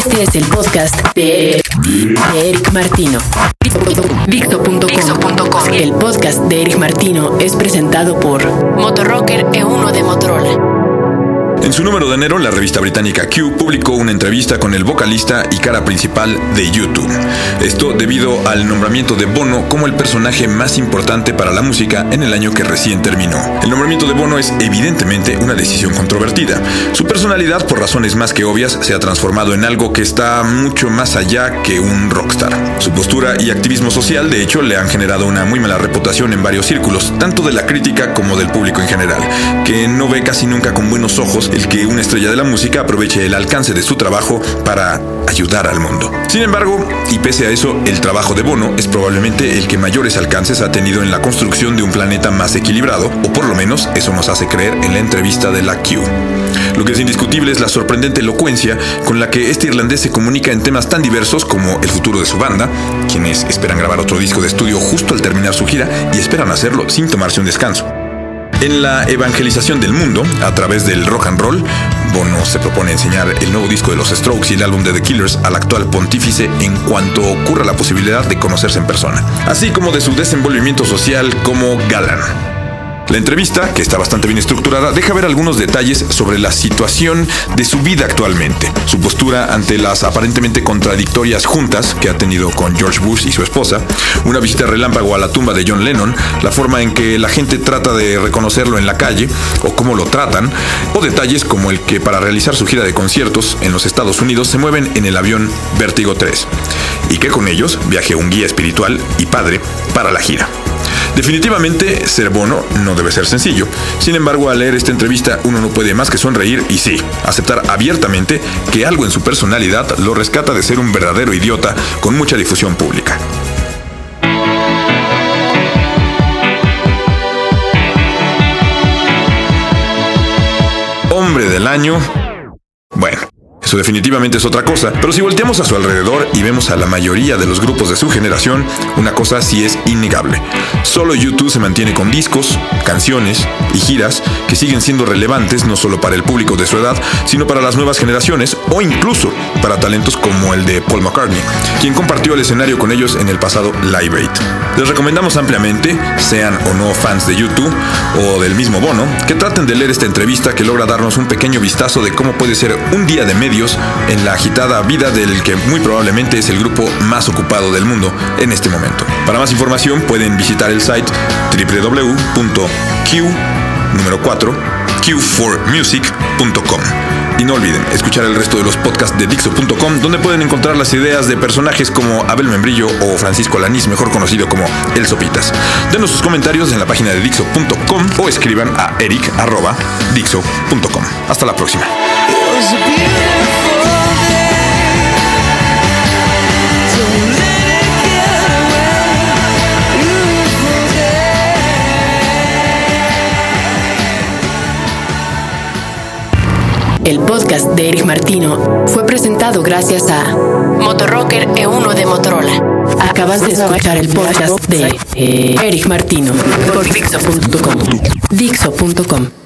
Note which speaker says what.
Speaker 1: Este es el podcast de Eric Martino. Dixo.com. El podcast de Eric Martino es presentado por Motorrocker E1 de Motorola.
Speaker 2: En su número de enero, la revista británica Q publicó una entrevista con el vocalista y cara principal de YouTube. Esto debido al nombramiento de Bono como el personaje más importante para la música en el año que recién terminó. El nombramiento de Bono es evidentemente una decisión controvertida. Su personalidad, por razones más que obvias, se ha transformado en algo que está mucho más allá que un rockstar. Su postura y activismo social, de hecho, le han generado una muy mala reputación en varios círculos, tanto de la crítica como del público en general, que no ve casi nunca con buenos ojos el que una estrella de la música aproveche el alcance de su trabajo para ayudar al mundo. Sin embargo, y pese a eso, el trabajo de Bono es probablemente el que mayores alcances ha tenido en la construcción de un planeta más equilibrado, o por lo menos eso nos hace creer en la entrevista de la Q. Lo que es indiscutible es la sorprendente elocuencia con la que este irlandés se comunica en temas tan diversos como el futuro de su banda, quienes esperan grabar otro disco de estudio justo al terminar su gira y esperan hacerlo sin tomarse un descanso. En la evangelización del mundo, a través del rock and roll, Bono se propone enseñar el nuevo disco de los Strokes y el álbum de The Killers al actual pontífice en cuanto ocurra la posibilidad de conocerse en persona, así como de su desenvolvimiento social como galán. La entrevista, que está bastante bien estructurada, deja ver algunos detalles sobre la situación de su vida actualmente, su postura ante las aparentemente contradictorias juntas que ha tenido con George Bush y su esposa, una visita relámpago a la tumba de John Lennon, la forma en que la gente trata de reconocerlo en la calle o cómo lo tratan, o detalles como el que para realizar su gira de conciertos en los Estados Unidos se mueven en el avión Vertigo 3 y que con ellos viaje un guía espiritual y padre para la gira. Definitivamente, ser Bono no debe ser sencillo. Sin embargo, al leer esta entrevista, uno no puede más que sonreír y sí, aceptar abiertamente que algo en su personalidad lo rescata de ser un verdadero idiota con mucha difusión pública. Hombre del año. Eso definitivamente es otra cosa, pero si volteamos a su alrededor y vemos a la mayoría de los grupos de su generación, una cosa sí es innegable. Solo YouTube se mantiene con discos, canciones y giras que siguen siendo relevantes no solo para el público de su edad, sino para las nuevas generaciones o incluso para talentos como el de Paul McCartney, quien compartió el escenario con ellos en el pasado Live Aid. Les recomendamos ampliamente, sean o no fans de YouTube o del mismo Bono, que traten de leer esta entrevista que logra darnos un pequeño vistazo de cómo puede ser un día de medio en la agitada vida del que muy probablemente es el grupo más ocupado del mundo en este momento. Para más información pueden visitar el site www.q número 4 q4music.com. Y no olviden escuchar el resto de los podcasts de Dixo.com, donde pueden encontrar las ideas de personajes como Abel Membrillo o Francisco Lanís, mejor conocido como El Sopitas. Denos sus comentarios en la página de Dixo.com o escriban a eric.dixo.com. Hasta la próxima.
Speaker 1: El podcast de Eric Martino fue presentado gracias a Motorrocker E1 de Motorola. Acabas de escuchar el podcast de Eric Martino por Dixo.com. Dixo.com.